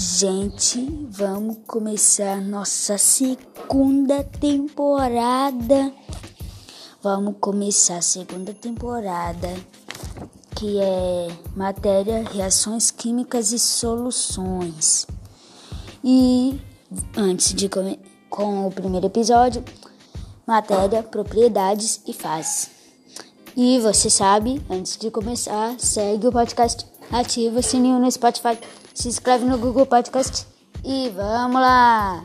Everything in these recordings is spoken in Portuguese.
Gente, vamos começar nossa segunda temporada. Vamos começar a segunda temporada, que é matéria, reações químicas e soluções. E antes de começar com o primeiro episódio, matéria, propriedades e fases. E você sabe, antes de começar, segue o podcast, ativa o sininho no Spotify se inscreve no Google Podcast e vamos lá!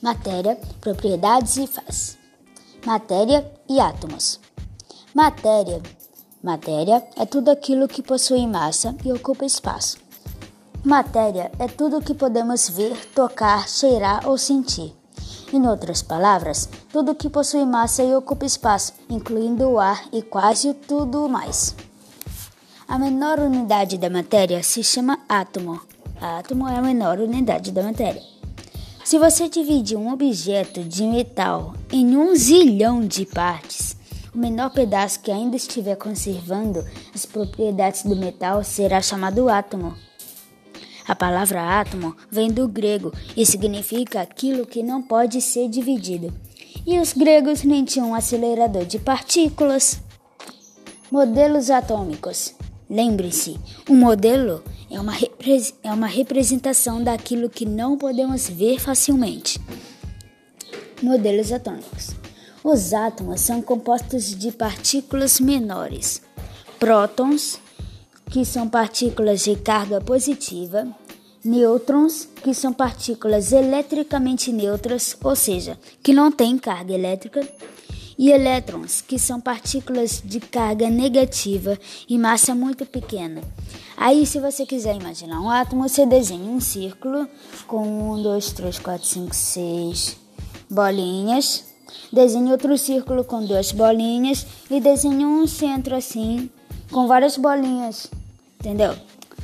Matéria, propriedades e faz. Matéria e átomos. Matéria. Matéria é tudo aquilo que possui massa e ocupa espaço. Matéria é tudo que podemos ver, tocar, cheirar ou sentir. Em outras palavras, tudo que possui massa e ocupa espaço, incluindo o ar e quase tudo mais. A menor unidade da matéria se chama átomo. Átomo é a menor unidade da matéria. Se você dividir um objeto de metal em um zilhão de partes, o menor pedaço que ainda estiver conservando as propriedades do metal será chamado átomo. A palavra átomo vem do grego e significa aquilo que não pode ser dividido. E os gregos nem tinham um acelerador de partículas. Modelos atômicos. Lembre-se, um modelo é uma, é uma representação daquilo que não podemos ver facilmente. Modelos atômicos. Os átomos são compostos de partículas menores, prótons, que são partículas de carga positiva, nêutrons, que são partículas eletricamente neutras, ou seja, que não têm carga elétrica, e elétrons, que são partículas de carga negativa e massa muito pequena. Aí, se você quiser imaginar um átomo, você desenha um círculo com um, dois, três, quatro, cinco, seis bolinhas. Desenhe outro círculo com duas bolinhas e desenhe um centro assim com várias bolinhas, entendeu?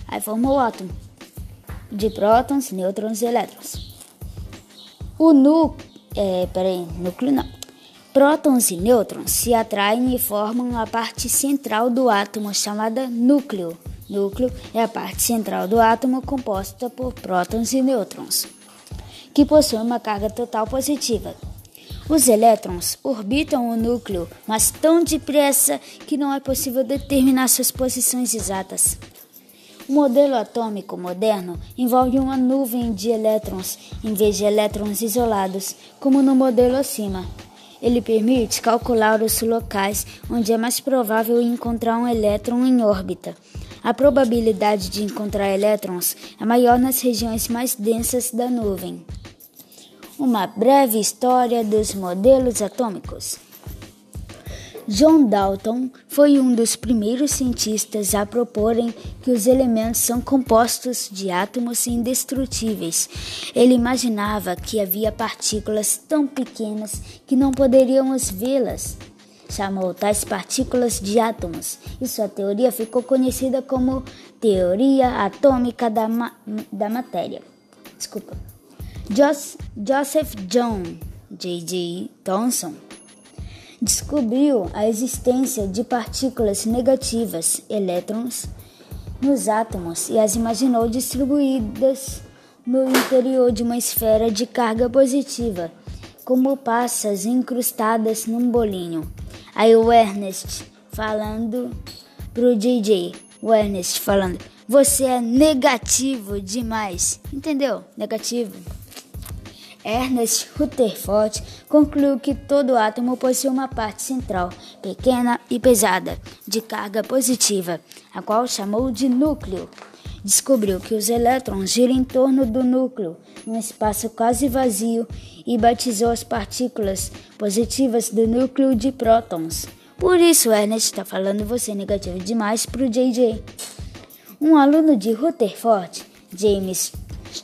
Aí forma o átomo de prótons, nêutrons e elétrons. O núcleo, é, peraí, núcleo não. Prótons e nêutrons se atraem e formam a parte central do átomo chamada núcleo. Núcleo é a parte central do átomo composta por prótons e nêutrons, que possui uma carga total positiva. Os elétrons orbitam o núcleo, mas tão depressa que não é possível determinar suas posições exatas. O modelo atômico moderno envolve uma nuvem de elétrons em vez de elétrons isolados, como no modelo acima. Ele permite calcular os locais onde é mais provável encontrar um elétron em órbita. A probabilidade de encontrar elétrons é maior nas regiões mais densas da nuvem. Uma breve história dos modelos atômicos. John Dalton foi um dos primeiros cientistas a proporem que os elementos são compostos de átomos indestrutíveis. Ele imaginava que havia partículas tão pequenas que não poderíamos vê-las. Chamou tais partículas de átomos e sua teoria ficou conhecida como Teoria Atômica da, ma da Matéria. Desculpa. Jos Joseph John J.J. Thomson descobriu a existência de partículas negativas, elétrons, nos átomos e as imaginou distribuídas no interior de uma esfera de carga positiva, como passas incrustadas num bolinho. Aí o Ernest falando pro DJ, o Ernest falando: "Você é negativo demais". Entendeu? Negativo. Ernest Rutherford concluiu que todo átomo possui uma parte central, pequena e pesada, de carga positiva, a qual chamou de núcleo. Descobriu que os elétrons giram em torno do núcleo, num espaço quase vazio, e batizou as partículas positivas do núcleo de prótons. Por isso, Ernest está falando você negativo demais para o JJ. Um aluno de Rutherford, James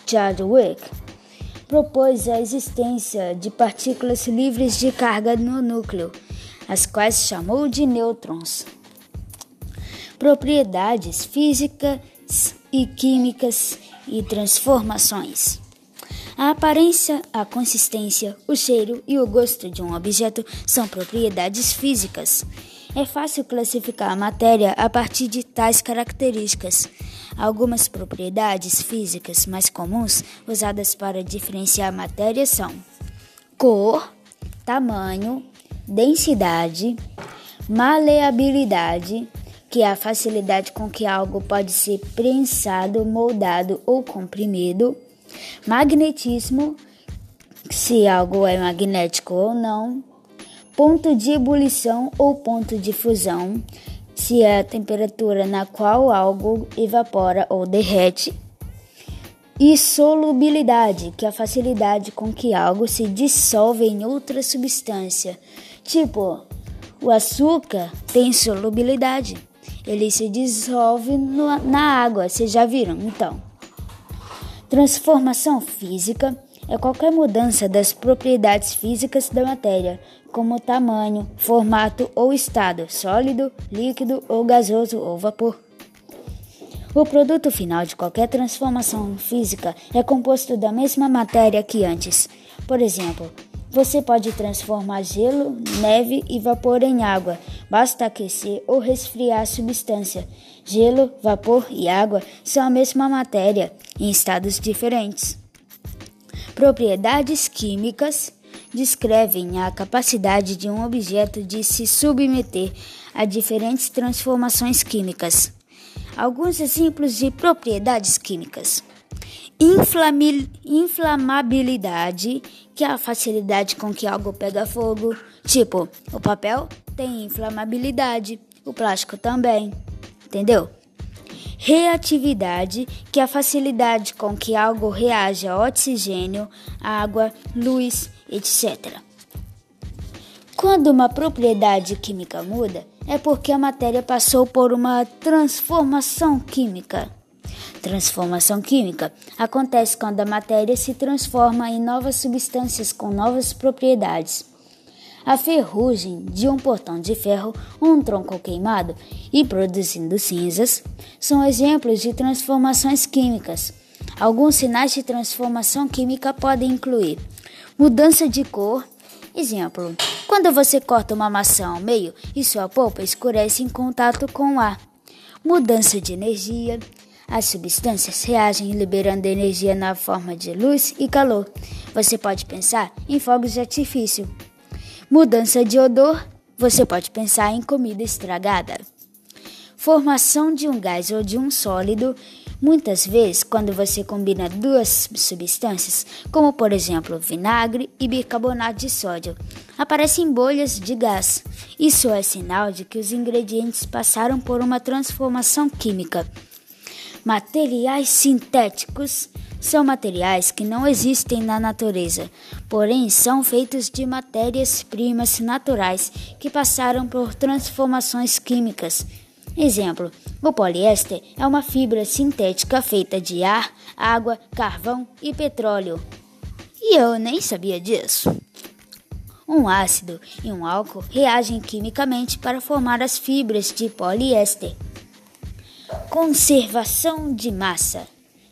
Chadwick, propôs a existência de partículas livres de carga no núcleo, as quais chamou de nêutrons. Propriedades físicas e químicas e transformações. A aparência, a consistência, o cheiro e o gosto de um objeto são propriedades físicas. É fácil classificar a matéria a partir de tais características. Algumas propriedades físicas mais comuns usadas para diferenciar matéria são cor, tamanho, densidade, maleabilidade, que é a facilidade com que algo pode ser prensado, moldado ou comprimido, magnetismo, se algo é magnético ou não, ponto de ebulição ou ponto de fusão, se é a temperatura na qual algo evapora ou derrete, e solubilidade, que é a facilidade com que algo se dissolve em outra substância. Tipo, o açúcar tem solubilidade, ele se dissolve na água, vocês já viram? Então, transformação física é qualquer mudança das propriedades físicas da matéria, como tamanho, formato ou estado, sólido, líquido ou gasoso ou vapor. O produto final de qualquer transformação física é composto da mesma matéria que antes. Por exemplo, você pode transformar gelo, neve e vapor em água. Basta aquecer ou resfriar a substância. Gelo, vapor e água são a mesma matéria, em estados diferentes. Propriedades químicas descrevem a capacidade de um objeto de se submeter a diferentes transformações químicas. Alguns exemplos de propriedades químicas: inflamabilidade, que é a facilidade com que algo pega fogo. Tipo, o papel tem inflamabilidade, o plástico também. Entendeu? Reatividade, que é a facilidade com que algo reage a oxigênio, água, luz, etc. Quando uma propriedade química muda, é porque a matéria passou por uma transformação química. Transformação química acontece quando a matéria se transforma em novas substâncias com novas propriedades. A ferrugem de um portão de ferro ou um tronco queimado e produzindo cinzas são exemplos de transformações químicas. Alguns sinais de transformação química podem incluir mudança de cor. Exemplo: quando você corta uma maçã ao meio e sua polpa escurece em contato com o ar. Mudança de energia. As substâncias reagem liberando energia na forma de luz e calor. Você pode pensar em fogos de artifício. Mudança de odor, você pode pensar em comida estragada. Formação de um gás ou de um sólido, muitas vezes quando você combina duas substâncias, como por exemplo vinagre e bicarbonato de sódio, aparecem bolhas de gás. Isso é sinal de que os ingredientes passaram por uma transformação química. Materiais sintéticos são materiais que não existem na natureza, porém são feitos de matérias-primas naturais que passaram por transformações químicas. Exemplo: o poliéster é uma fibra sintética feita de ar, água, carvão e petróleo. E eu nem sabia disso. Um ácido e um álcool reagem quimicamente para formar as fibras de poliéster. Conservação de massa.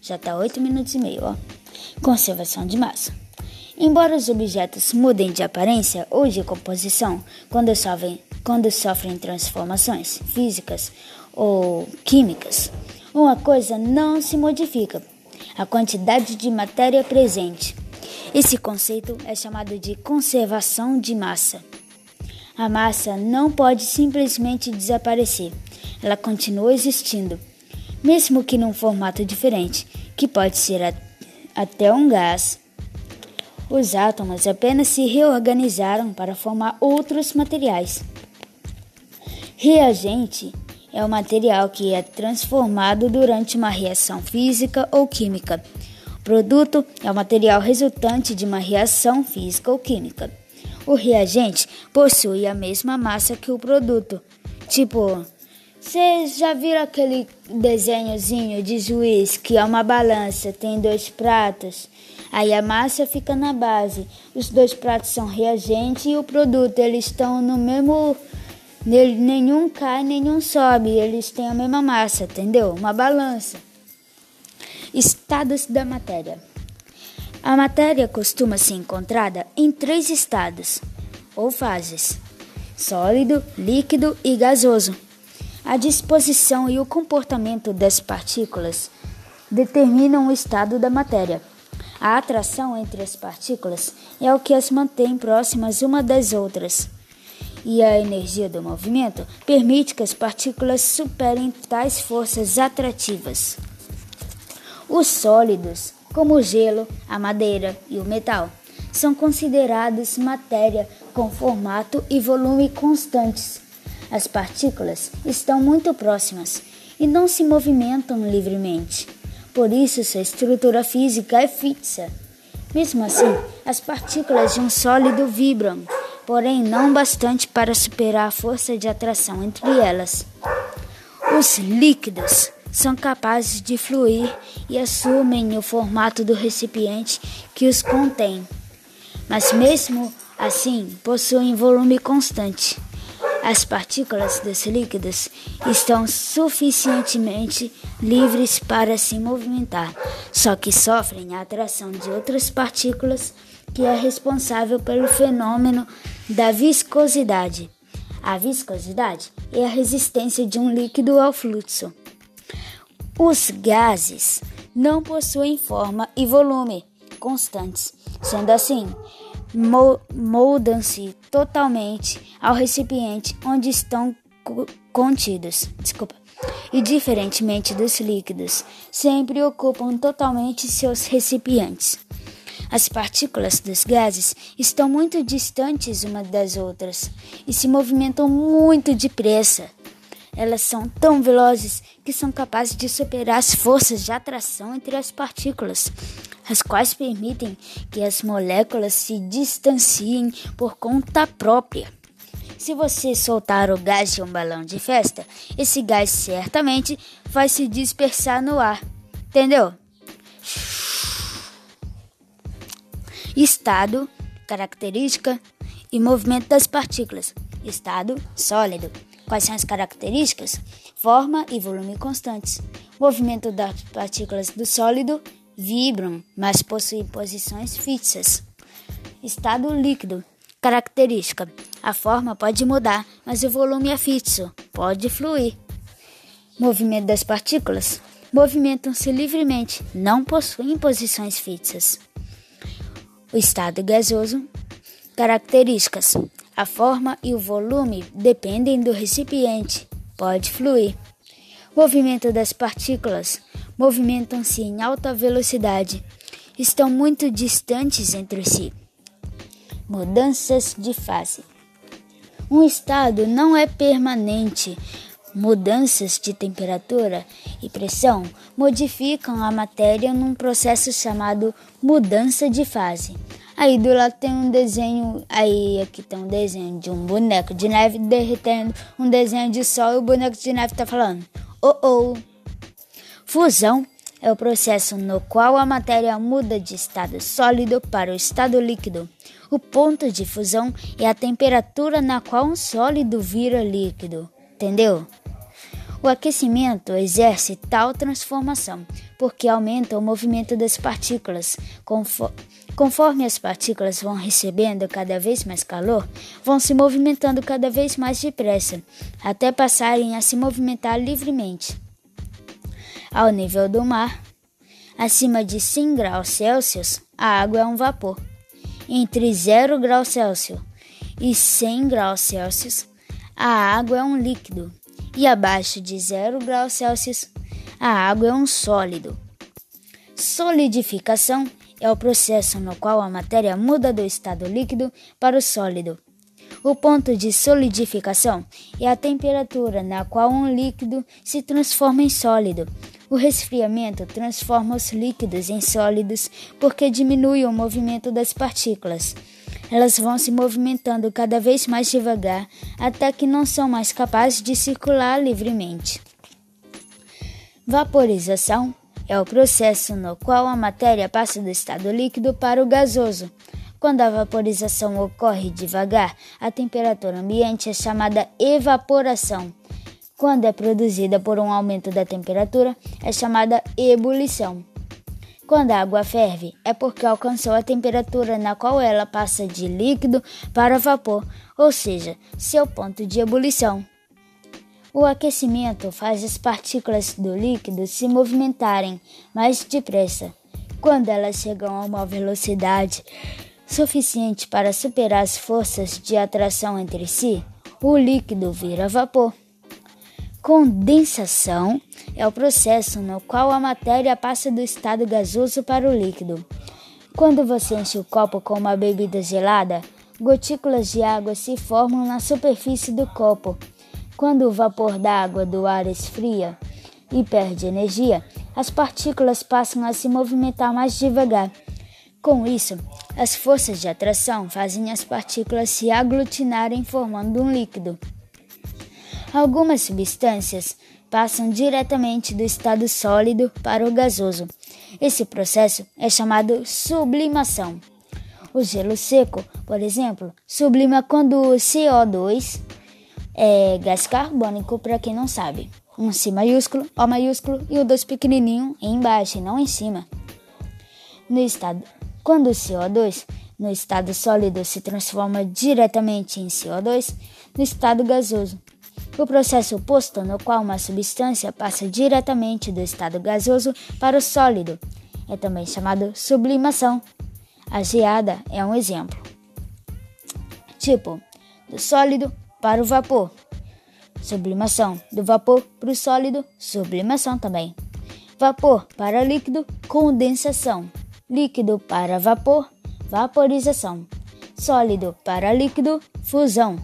Já está 8 minutos e meio, ó. Conservação de massa. Embora os objetos mudem de aparência ou de composição quando sofrem, quando sofrem transformações físicas ou químicas, uma coisa não se modifica: a quantidade de matéria presente. Esse conceito é chamado de conservação de massa. A massa não pode simplesmente desaparecer, ela continua existindo mesmo que num formato diferente, que pode ser a, até um gás. Os átomos apenas se reorganizaram para formar outros materiais. Reagente é o material que é transformado durante uma reação física ou química. Produto é o material resultante de uma reação física ou química. O reagente possui a mesma massa que o produto, tipo vocês já viram aquele desenhozinho de juiz que é uma balança, tem dois pratos? Aí a massa fica na base. Os dois pratos são reagente e o produto, eles estão no mesmo nenhum cai, nenhum sobe, eles têm a mesma massa, entendeu? Uma balança. Estados da matéria. A matéria costuma ser encontrada em três estados ou fases: sólido, líquido e gasoso. A disposição e o comportamento das partículas determinam o estado da matéria. A atração entre as partículas é o que as mantém próximas uma das outras. E a energia do movimento permite que as partículas superem tais forças atrativas. Os sólidos, como o gelo, a madeira e o metal, são considerados matéria com formato e volume constantes as partículas estão muito próximas e não se movimentam livremente. Por isso, sua estrutura física é fixa. Mesmo assim, as partículas de um sólido vibram, porém não bastante para superar a força de atração entre elas. Os líquidos são capazes de fluir e assumem o formato do recipiente que os contém, mas mesmo assim possuem volume constante. As partículas dos líquidos estão suficientemente livres para se movimentar, só que sofrem a atração de outras partículas que é responsável pelo fenômeno da viscosidade. A viscosidade é a resistência de um líquido ao fluxo. Os gases não possuem forma e volume constantes. Sendo assim, moldam-se totalmente ao recipiente onde estão contidos. Desculpa. E diferentemente dos líquidos, sempre ocupam totalmente seus recipientes. As partículas dos gases estão muito distantes umas das outras e se movimentam muito depressa. Elas são tão velozes que são capazes de superar as forças de atração entre as partículas, as quais permitem que as moléculas se distanciem por conta própria. Se você soltar o gás de um balão de festa, esse gás certamente vai se dispersar no ar. Entendeu? Estado, característica e movimento das partículas. Estado sólido. Quais são as características? Forma e volume constantes. Movimento das partículas do sólido vibram, mas possuem posições fixas. Estado líquido. Característica: a forma pode mudar, mas o volume é fixo, pode fluir. Movimento das partículas: movimentam-se livremente, não possuem posições fixas. O estado gasoso. Características: a forma e o volume dependem do recipiente, pode fluir. Movimento das partículas: movimentam-se em alta velocidade, estão muito distantes entre si. Mudanças de fase. Um estado não é permanente. Mudanças de temperatura e pressão modificam a matéria num processo chamado mudança de fase. Aí do lado tem um desenho, aí aqui tem um desenho de um boneco de neve derretendo, um desenho de sol e o boneco de neve está falando: "Oh, oh, Fusão é o processo no qual a matéria muda de estado sólido para o estado líquido. O ponto de fusão é a temperatura na qual um sólido vira líquido. Entendeu? O aquecimento exerce tal transformação porque aumenta o movimento das partículas. Conforme as partículas vão recebendo cada vez mais calor, vão se movimentando cada vez mais depressa, até passarem a se movimentar livremente ao nível do mar. Acima de 100 graus Celsius, a água é um vapor. Entre 0 graus Celsius e 100 graus Celsius, a água é um líquido. E abaixo de 0 graus Celsius, a água é um sólido. Solidificação é o processo no qual a matéria muda do estado líquido para o sólido. O ponto de solidificação é a temperatura na qual um líquido se transforma em sólido. O resfriamento transforma os líquidos em sólidos porque diminui o movimento das partículas. Elas vão se movimentando cada vez mais devagar até que não são mais capazes de circular livremente. Vaporização é o processo no qual a matéria passa do estado líquido para o gasoso. Quando a vaporização ocorre devagar, a temperatura ambiente é chamada evaporação. Quando é produzida por um aumento da temperatura, é chamada ebulição. Quando a água ferve, é porque alcançou a temperatura na qual ela passa de líquido para vapor, ou seja, seu ponto de ebulição. O aquecimento faz as partículas do líquido se movimentarem mais depressa. Quando elas chegam a uma velocidade suficiente para superar as forças de atração entre si, o líquido vira vapor. Condensação é o processo no qual a matéria passa do estado gasoso para o líquido. Quando você enche o copo com uma bebida gelada, gotículas de água se formam na superfície do copo. Quando o vapor d'água do ar esfria e perde energia, as partículas passam a se movimentar mais devagar. Com isso, as forças de atração fazem as partículas se aglutinarem formando um líquido. Algumas substâncias passam diretamente do estado sólido para o gasoso. Esse processo é chamado sublimação. O gelo seco, por exemplo, sublima quando o CO2 é gás carbônico, para quem não sabe. Um C maiúsculo, O maiúsculo e o 2 pequenininho embaixo e não em cima. No estado, quando o CO2 no estado sólido se transforma diretamente em CO2 no estado gasoso. O processo oposto, no qual uma substância passa diretamente do estado gasoso para o sólido, é também chamado sublimação. A geada é um exemplo. Tipo, do sólido para o vapor. Sublimação. Do vapor para o sólido, sublimação também. Vapor para líquido, condensação. Líquido para vapor, vaporização. Sólido para líquido, fusão.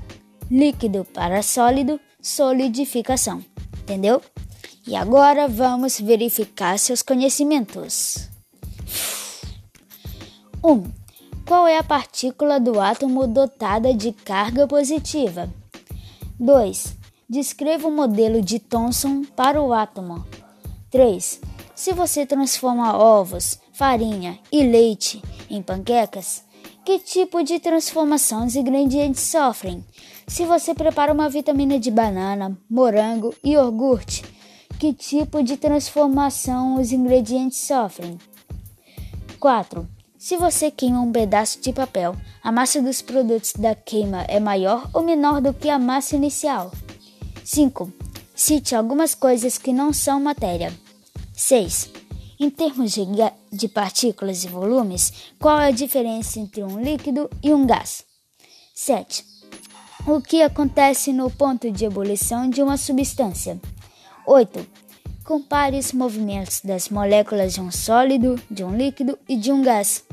Líquido para sólido, solidificação. Entendeu? E agora vamos verificar seus conhecimentos. 1. Um, qual é a partícula do átomo dotada de carga positiva? 2. Descreva o modelo de Thomson para o átomo. 3. Se você transforma ovos, farinha e leite em panquecas, que tipo de transformação os ingredientes sofrem? Se você prepara uma vitamina de banana, morango e iogurte, que tipo de transformação os ingredientes sofrem? 4. Se você queima um pedaço de papel, a massa dos produtos da queima é maior ou menor do que a massa inicial? 5. Cite algumas coisas que não são matéria. 6. Em termos de, de partículas e volumes, qual é a diferença entre um líquido e um gás? 7. O que acontece no ponto de ebulição de uma substância? 8. Compare os movimentos das moléculas de um sólido, de um líquido e de um gás.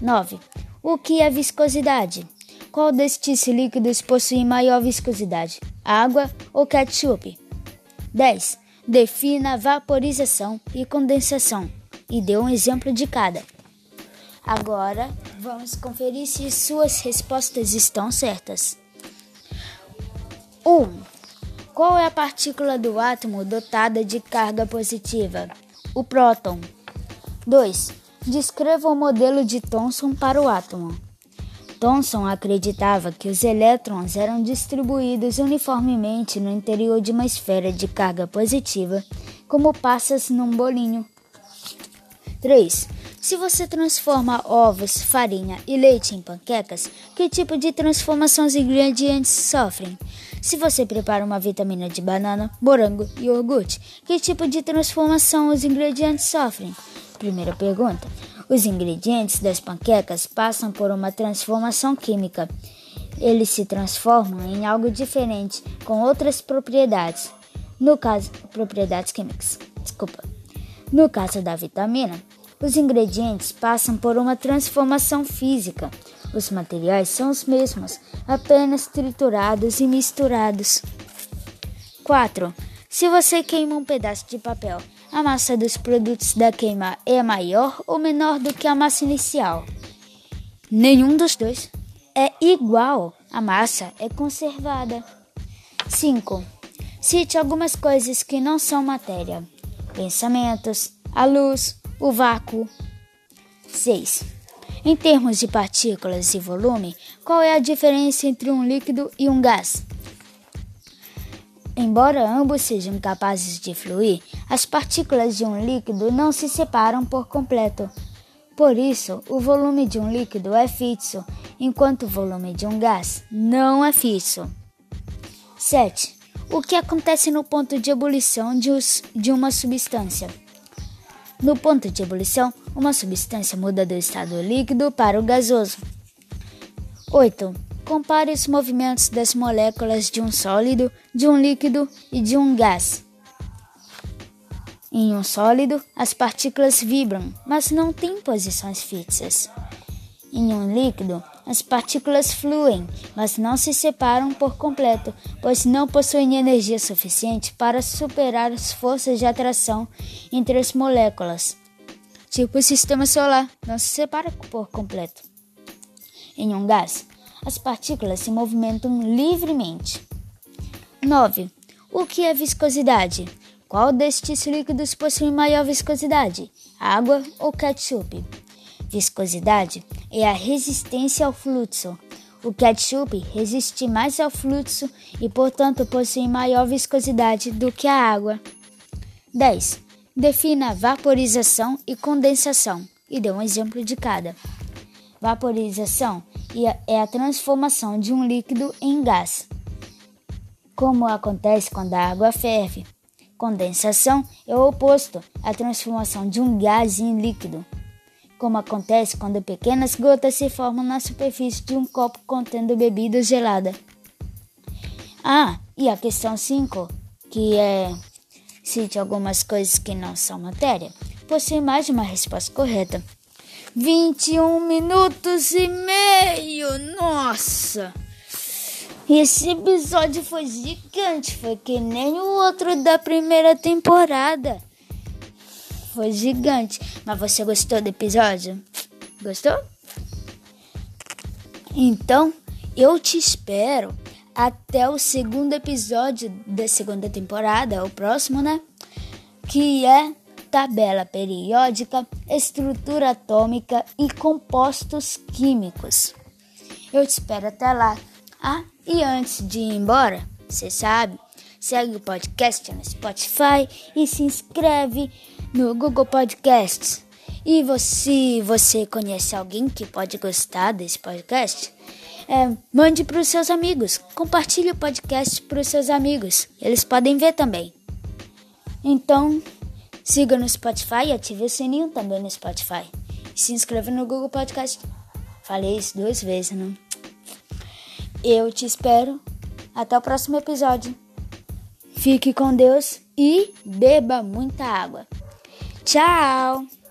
9. O que é viscosidade? Qual destes líquidos possui maior viscosidade? Água ou ketchup? 10. Defina vaporização e condensação e dê um exemplo de cada. Agora, vamos conferir se suas respostas estão certas. 1. Qual é a partícula do átomo dotada de carga positiva? O próton. 2. Descreva o modelo de Thomson para o átomo. Thomson acreditava que os elétrons eram distribuídos uniformemente no interior de uma esfera de carga positiva, como passas num bolinho. 3. Se você transforma ovos, farinha e leite em panquecas, que tipo de transformação os ingredientes sofrem? Se você prepara uma vitamina de banana, morango e iogurte, que tipo de transformação os ingredientes sofrem? Primeira pergunta. Os ingredientes das panquecas passam por uma transformação química. Eles se transformam em algo diferente, com outras propriedades. No caso, propriedades químicas. Desculpa. No caso da vitamina, os ingredientes passam por uma transformação física. Os materiais são os mesmos, apenas triturados e misturados. 4. Se você queima um pedaço de papel, a massa dos produtos da queima é maior ou menor do que a massa inicial? Nenhum dos dois. É igual. A massa é conservada. 5. Cite algumas coisas que não são matéria: pensamentos, a luz, o vácuo. 6. Em termos de partículas e volume, qual é a diferença entre um líquido e um gás? Embora ambos sejam capazes de fluir, as partículas de um líquido não se separam por completo. Por isso, o volume de um líquido é fixo, enquanto o volume de um gás não é fixo. 7. O que acontece no ponto de ebulição de, de uma substância? No ponto de ebulição, uma substância muda do estado líquido para o gasoso. 8. Compare os movimentos das moléculas de um sólido, de um líquido e de um gás. Em um sólido, as partículas vibram, mas não têm posições fixas. Em um líquido, as partículas fluem, mas não se separam por completo, pois não possuem energia suficiente para superar as forças de atração entre as moléculas. Tipo o sistema solar, não se separa por completo. Em um gás, as partículas se movimentam livremente. 9. O que é viscosidade? Qual destes líquidos possui maior viscosidade? Água ou ketchup? Viscosidade é a resistência ao fluxo. O ketchup resiste mais ao fluxo e, portanto, possui maior viscosidade do que a água. 10. Defina vaporização e condensação e dê um exemplo de cada. Vaporização é a transformação de um líquido em gás, como acontece quando a água ferve. Condensação é o oposto, a transformação de um gás em líquido como acontece quando pequenas gotas se formam na superfície de um copo contendo bebida gelada. Ah, e a questão 5, que é cite algumas coisas que não são matéria, possui mais de uma resposta correta. 21 minutos e meio! Nossa! Esse episódio foi gigante, foi que nem o outro da primeira temporada foi gigante. Mas você gostou do episódio? Gostou? Então, eu te espero até o segundo episódio da segunda temporada, o próximo, né? Que é tabela periódica, estrutura atômica e compostos químicos. Eu te espero até lá. Ah, e antes de ir embora, você sabe, segue o podcast no Spotify e se inscreve no Google Podcasts. E você, você conhece alguém que pode gostar desse podcast? É, mande para os seus amigos. Compartilhe o podcast para os seus amigos. Eles podem ver também. Então, siga no Spotify e ative o sininho também no Spotify. se inscreva no Google Podcast. Falei isso duas vezes, não? Eu te espero. Até o próximo episódio. Fique com Deus e beba muita água. Tchau!